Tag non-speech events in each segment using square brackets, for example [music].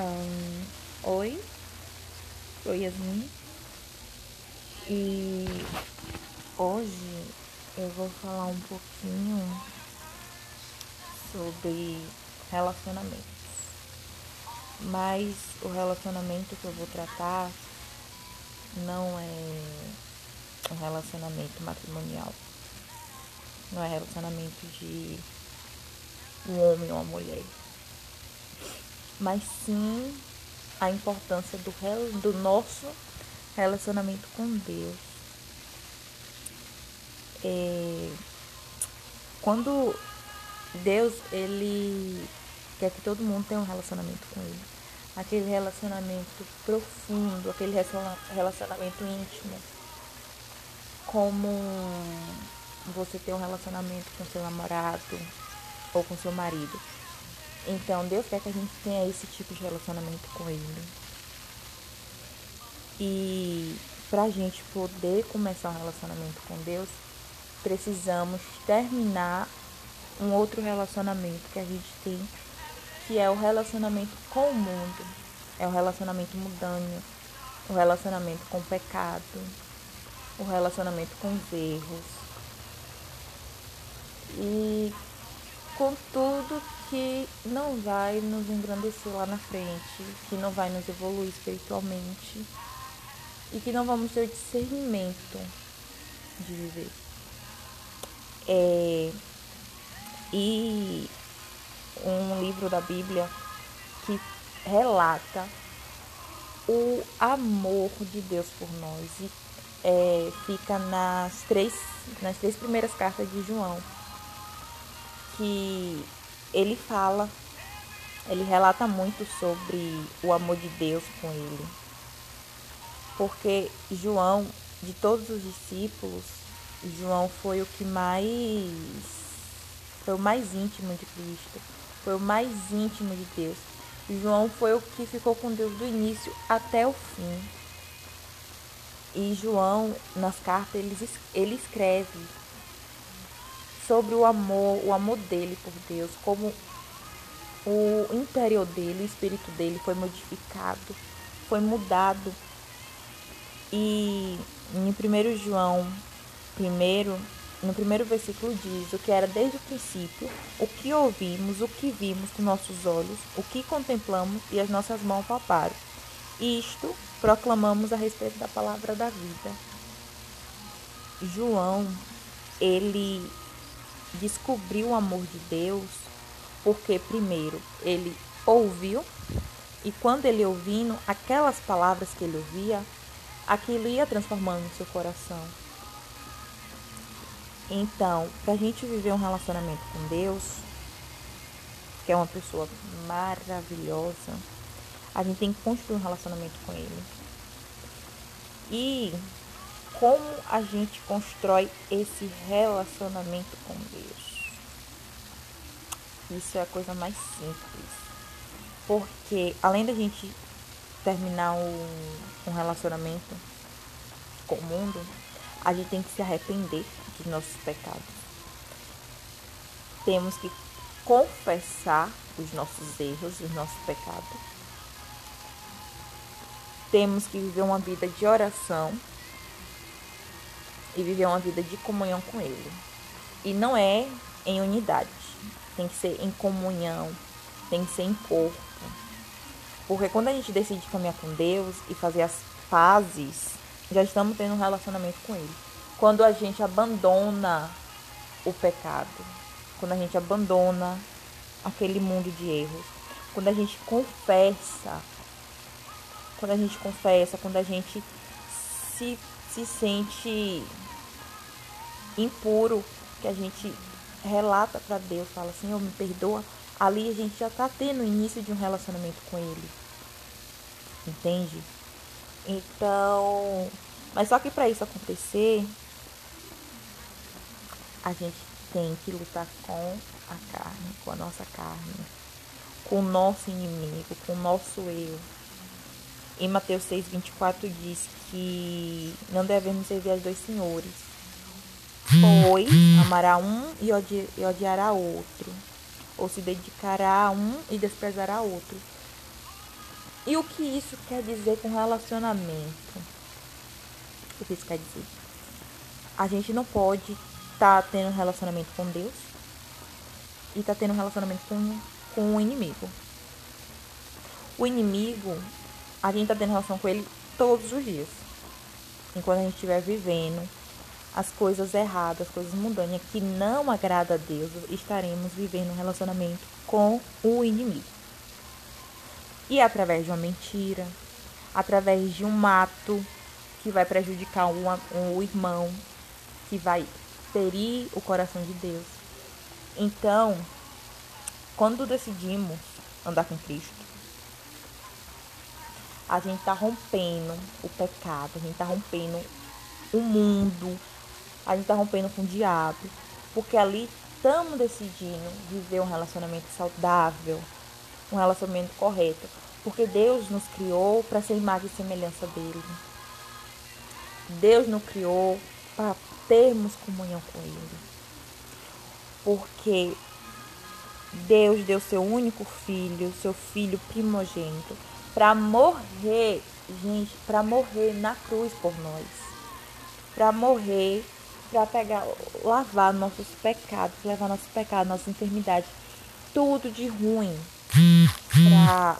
Um, oi, sou Yasmin e hoje eu vou falar um pouquinho sobre relacionamentos. Mas o relacionamento que eu vou tratar não é um relacionamento matrimonial. Não é relacionamento de um homem ou uma mulher mas sim a importância do, do nosso relacionamento com Deus. É, quando Deus ele quer que todo mundo tenha um relacionamento com Ele, aquele relacionamento profundo, aquele relacionamento íntimo, como você ter um relacionamento com seu namorado ou com seu marido. Então, Deus quer que a gente tenha esse tipo de relacionamento com Ele. E para a gente poder começar um relacionamento com Deus, precisamos terminar um outro relacionamento que a gente tem, que é o relacionamento com o mundo. É o relacionamento mudando, o relacionamento com o pecado, o relacionamento com os erros. E com tudo que não vai nos engrandecer lá na frente, que não vai nos evoluir espiritualmente e que não vamos ter discernimento de viver. É, e um livro da Bíblia que relata o amor de Deus por nós e é, fica nas três, nas três primeiras cartas de João, que ele fala, ele relata muito sobre o amor de Deus com ele. Porque João, de todos os discípulos, João foi o que mais foi o mais íntimo de Cristo, foi o mais íntimo de Deus. João foi o que ficou com Deus do início até o fim. E João, nas cartas, ele, escreve sobre o amor, o amor dele por Deus, como o interior dele, o espírito dele foi modificado, foi mudado. E em 1 João, primeiro, no primeiro versículo diz: O que era desde o princípio, o que ouvimos, o que vimos com nossos olhos, o que contemplamos e as nossas mãos palparam. Isto proclamamos a respeito da palavra da vida. João, ele descobriu o amor de Deus porque, primeiro, ele ouviu e quando ele ouvindo aquelas palavras que ele ouvia, aquilo ia transformando seu coração. Então, para a gente viver um relacionamento com Deus, que é uma pessoa maravilhosa, a gente tem que construir um relacionamento com Ele. E como a gente constrói esse relacionamento com Deus. Isso é a coisa mais simples. Porque além da gente terminar um, um relacionamento com o mundo, a gente tem que se arrepender dos nossos pecados. Temos que confessar os nossos erros, os nossos pecados. Temos que viver uma vida de oração e viver uma vida de comunhão com Ele. E não é em unidade, tem que ser em comunhão, tem que ser em corpo. Porque quando a gente decide caminhar com Deus e fazer as pazes, já estamos tendo um relacionamento com Ele. Quando a gente abandona o pecado, quando a gente abandona aquele mundo de erros, quando a gente confessa, quando a gente confessa, quando a gente se se sente impuro, que a gente relata para Deus, fala Senhor, me perdoa, ali a gente já está tendo o início de um relacionamento com Ele. Entende? Então, mas só que para isso acontecer, a gente tem que lutar com a carne, com a nossa carne, com o nosso inimigo, com o nosso eu. Em Mateus 6, 24 diz que não devemos servir aos dois senhores, pois amará um e, odi e odiará outro, ou se dedicará a um e desprezará outro. E o que isso quer dizer com relacionamento? O que isso quer dizer? A gente não pode estar tá tendo um relacionamento com Deus e estar tá tendo um relacionamento com, com o inimigo. O inimigo, a gente está tendo relação com ele todos os dias. Enquanto a gente estiver vivendo as coisas erradas, as coisas mundanas que não agrada a Deus, estaremos vivendo um relacionamento com o inimigo. E é através de uma mentira, através de um mato que vai prejudicar um, um irmão, que vai ferir o coração de Deus. Então, quando decidimos andar com Cristo, a gente está rompendo o pecado, a gente está rompendo o mundo, a gente está rompendo com o diabo, porque ali estamos decidindo viver um relacionamento saudável, um relacionamento correto, porque Deus nos criou para ser imagem e semelhança dele. Deus nos criou para termos comunhão com ele. Porque Deus deu seu único filho, seu filho primogênito, para morrer, gente, para morrer na cruz por nós. Para morrer, para pegar, lavar nossos pecados, levar nossos pecados, nossas enfermidades, tudo de ruim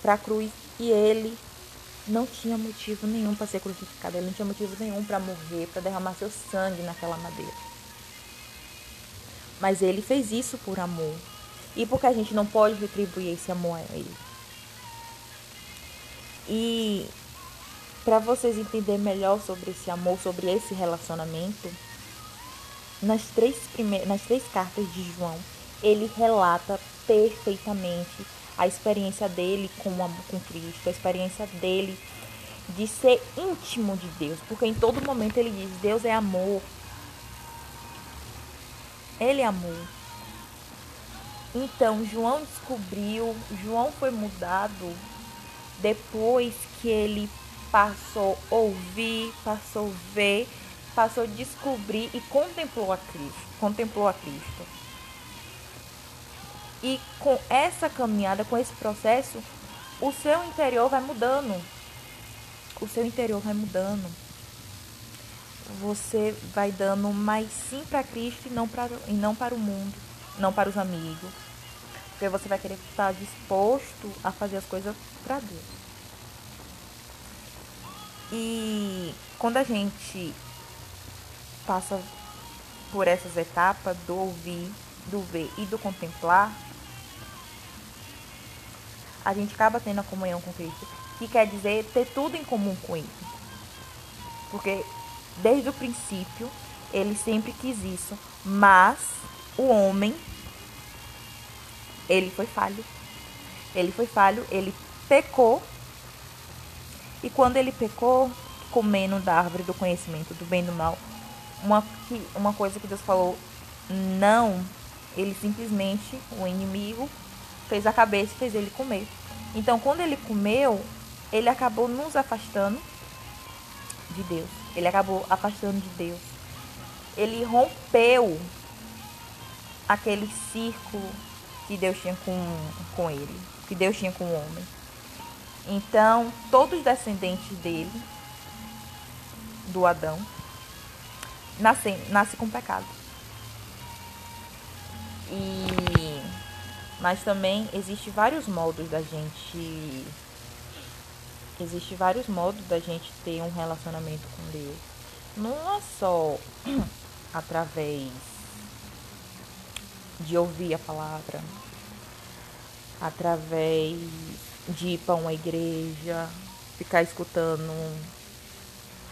para a cruz. E ele não tinha motivo nenhum para ser crucificado, ele não tinha motivo nenhum para morrer, para derramar seu sangue naquela madeira. Mas ele fez isso por amor. E porque a gente não pode retribuir esse amor a ele. E para vocês entenderem melhor sobre esse amor, sobre esse relacionamento, nas três, primeiras, nas três cartas de João, ele relata perfeitamente a experiência dele com, com Cristo, a experiência dele de ser íntimo de Deus, porque em todo momento ele diz: Deus é amor. Ele é amor. Então, João descobriu, João foi mudado depois que ele passou a ouvir, passou a ver, passou a descobrir e contemplou a Cristo, contemplou a Cristo. E com essa caminhada, com esse processo, o seu interior vai mudando. O seu interior vai mudando. Você vai dando mais sim para Cristo e não para, e não para o mundo, não para os amigos. Porque você vai querer estar disposto a fazer as coisas para Deus. E quando a gente passa por essas etapas do ouvir, do ver e do contemplar, a gente acaba tendo a comunhão com Cristo, que quer dizer ter tudo em comum com Ele. Porque desde o princípio ele sempre quis isso, mas o homem ele foi falho. Ele foi falho, ele pecou. E quando ele pecou, comendo da árvore do conhecimento do bem e do mal, uma, uma coisa que Deus falou, não, ele simplesmente, o inimigo, fez a cabeça e fez ele comer. Então, quando ele comeu, ele acabou nos afastando de Deus. Ele acabou afastando de Deus. Ele rompeu aquele círculo que Deus tinha com, com ele, que Deus tinha com o homem. Então, todos os descendentes dele, do Adão, nascem, nasce com pecado. E mas também existe vários modos da gente existe vários modos da gente ter um relacionamento com Deus. Não é só [clears throat] através de ouvir a palavra, através de ir para uma igreja, ficar escutando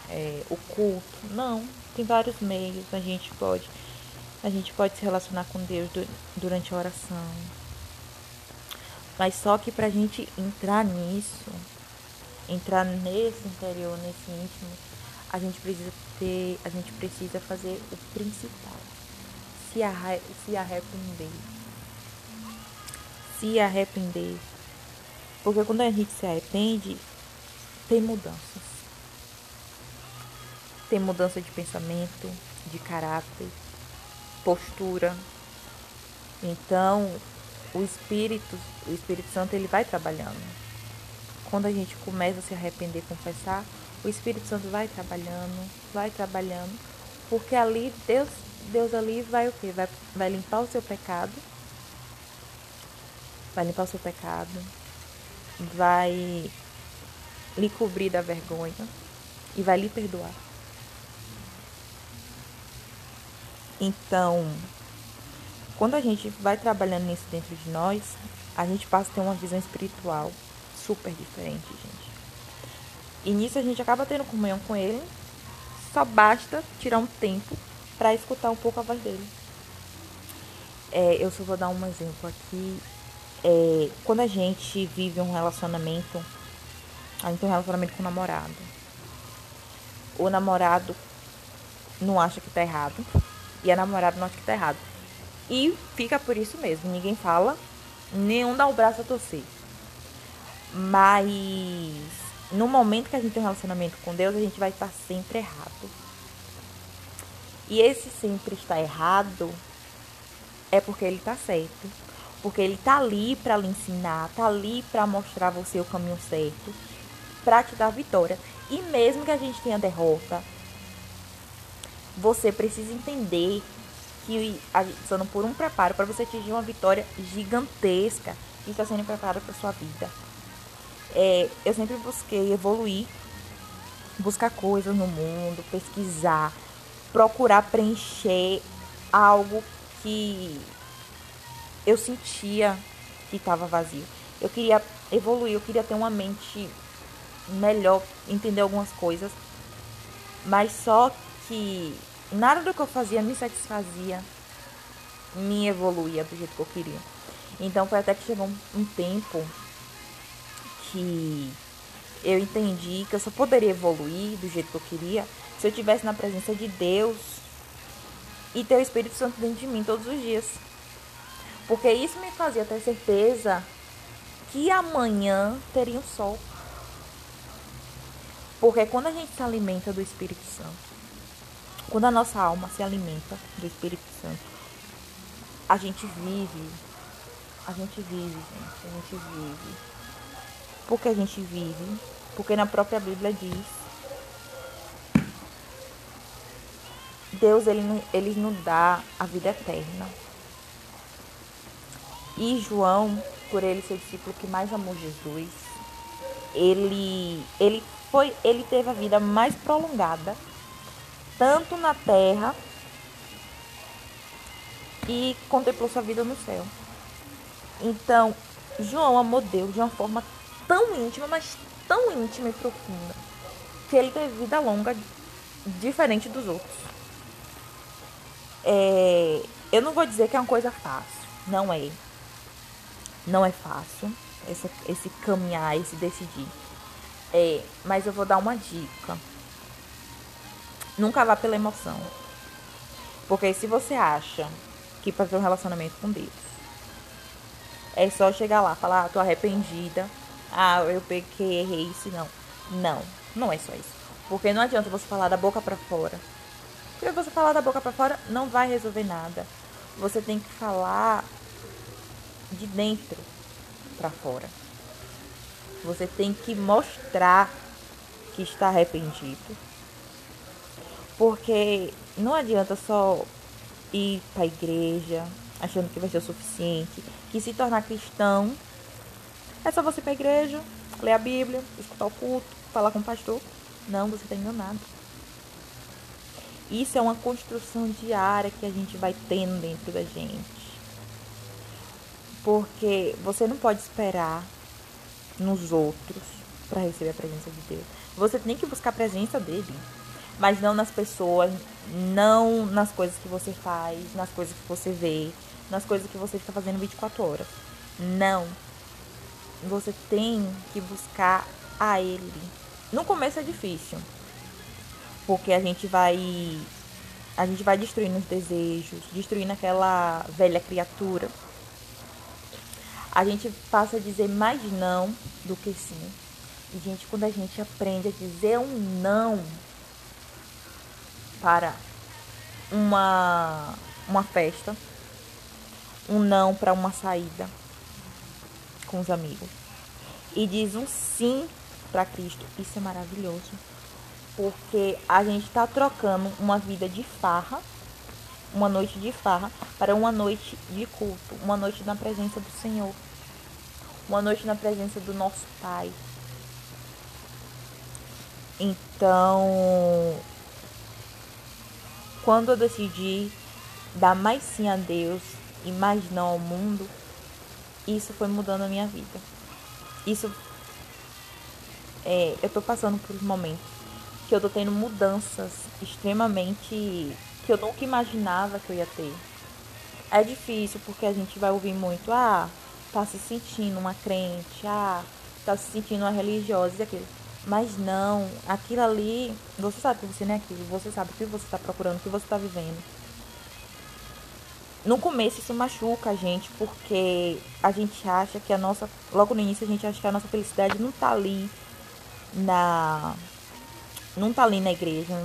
é, o culto. Não, tem vários meios. A gente pode, a gente pode se relacionar com Deus durante a oração. Mas só que para a gente entrar nisso, entrar nesse interior, nesse íntimo, a gente precisa ter, a gente precisa fazer o principal. Se, se arrepender. Se arrepender. Porque quando a gente se arrepende, tem mudanças. Tem mudança de pensamento, de caráter, postura. Então, o Espírito, o Espírito Santo, ele vai trabalhando. quando a gente começa a se arrepender confessar, o Espírito Santo vai trabalhando, vai trabalhando, porque ali Deus, Deus ali vai o quê? Vai, vai limpar o seu pecado, vai limpar o seu pecado, vai lhe cobrir da vergonha e vai lhe perdoar. Então, quando a gente vai trabalhando nisso dentro de nós, a gente passa a ter uma visão espiritual super diferente, gente. E nisso a gente acaba tendo comunhão com ele. Só basta tirar um tempo para escutar um pouco a voz dele. É, eu só vou dar um exemplo aqui. É, quando a gente vive um relacionamento, a gente tem um relacionamento com o namorado. O namorado não acha que tá errado. E a namorada não acha que tá errado. E fica por isso mesmo. Ninguém fala, nenhum dá o braço a torcer. Mas no momento que a gente tem um relacionamento com Deus, a gente vai estar sempre errado. E esse sempre estar errado é porque ele está certo. Porque ele está ali para lhe ensinar, está ali para mostrar você o caminho certo, para te dar vitória. E mesmo que a gente tenha derrota, você precisa entender que a gente passando por um preparo para você atingir uma vitória gigantesca que está sendo preparada para sua vida. É, eu sempre busquei evoluir, buscar coisas no mundo, pesquisar, procurar preencher algo que eu sentia que estava vazio. Eu queria evoluir, eu queria ter uma mente melhor, entender algumas coisas, mas só que nada do que eu fazia me satisfazia, me evoluía do jeito que eu queria. Então foi até que chegou um, tempo que eu entendi que eu só poderia evoluir do jeito que eu queria se eu estivesse na presença de Deus e ter o Espírito Santo dentro de mim todos os dias. Porque isso me fazia ter certeza que amanhã teria um sol. Porque quando a gente se alimenta do Espírito Santo, quando a nossa alma se alimenta do Espírito Santo, a gente vive. A gente vive, gente. A gente vive. Por que a gente vive? Porque na própria Bíblia diz. Deus, ele, ele nos dá a vida eterna. E João, por ele ser o discípulo que mais amou Jesus, ele, ele, foi, ele teve a vida mais prolongada tanto na terra e contemplou sua vida no céu. Então, João amou Deus de uma forma tão íntima, mas tão íntima e profunda, que ele teve vida longa diferente dos outros. É, eu não vou dizer que é uma coisa fácil, não é. Não é fácil esse, esse caminhar, esse decidir. É, mas eu vou dar uma dica. Nunca vá pela emoção. Porque se você acha que para ter um relacionamento com Deus é só chegar lá, falar, ah, tô arrependida, ah, eu pequei, errei isso, não. Não, não é só isso. Porque não adianta você falar da boca para fora. Porque você falar da boca para fora não vai resolver nada. Você tem que falar de dentro para fora. Você tem que mostrar que está arrependido porque não adianta só ir para a igreja achando que vai ser o suficiente, que se tornar cristão é só você ir para a igreja, ler a Bíblia, escutar o culto, falar com o pastor. Não, você está enganado. Isso é uma construção diária que a gente vai tendo dentro da gente. Porque você não pode esperar nos outros para receber a presença de Deus. Você tem que buscar a presença dele mas não nas pessoas, não nas coisas que você faz, nas coisas que você vê, nas coisas que você está fazendo 24 horas. Não. Você tem que buscar a ele. No começo é difícil. Porque a gente vai a gente vai destruindo os desejos, destruindo aquela velha criatura. A gente passa a dizer mais não do que sim. E gente, quando a gente aprende a dizer um não, para uma, uma festa, um não para uma saída com os amigos. e diz um sim para Cristo. Isso é maravilhoso. Porque a gente está trocando uma vida de farra, uma noite de farra, para uma noite de culto, uma noite na presença do Senhor, uma noite na presença do nosso Pai. Então, quando eu decidi dar mais sim a Deus e mais não ao mundo, isso foi mudando a minha vida. Isso é, eu tô passando por momentos que eu tô tendo mudanças extremamente que eu nunca imaginava que eu ia ter. É difícil porque a gente vai ouvir muito, ah, tá se sentindo uma crente, ah, tá se sentindo uma religiosa e aquilo. Mas não, aquilo ali, você sabe que você não é aquilo, você sabe o que você está procurando, o que você está vivendo. No começo isso machuca a gente, porque a gente acha que a nossa. Logo no início a gente acha que a nossa felicidade não tá ali na. Não tá ali na igreja.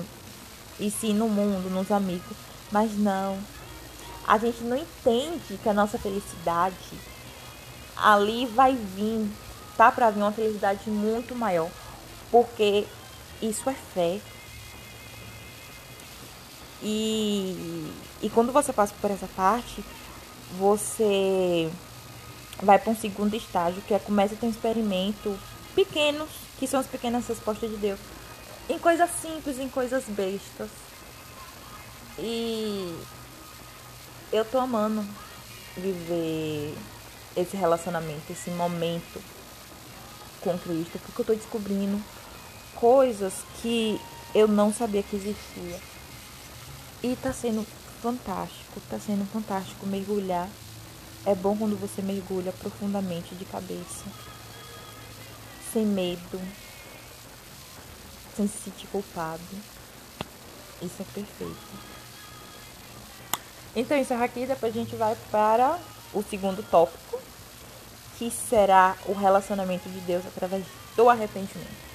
E sim no mundo, nos amigos. Mas não. A gente não entende que a nossa felicidade ali vai vir. Tá pra vir uma felicidade muito maior. Porque isso é fé. E, e quando você passa por essa parte, você vai para um segundo estágio, que é começa a ter um experimento pequenos, que são as pequenas respostas de Deus, em coisas simples, em coisas bestas. E eu tô amando viver esse relacionamento, esse momento com Cristo, porque eu tô descobrindo coisas que eu não sabia que existia. E tá sendo fantástico, tá sendo fantástico mergulhar. É bom quando você mergulha profundamente de cabeça, sem medo, sem se sentir culpado. Isso é perfeito. Então, encerra aqui, depois a gente vai para o segundo tópico, que será o relacionamento de Deus através do arrependimento.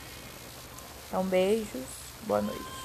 Então, beijos, boa noite.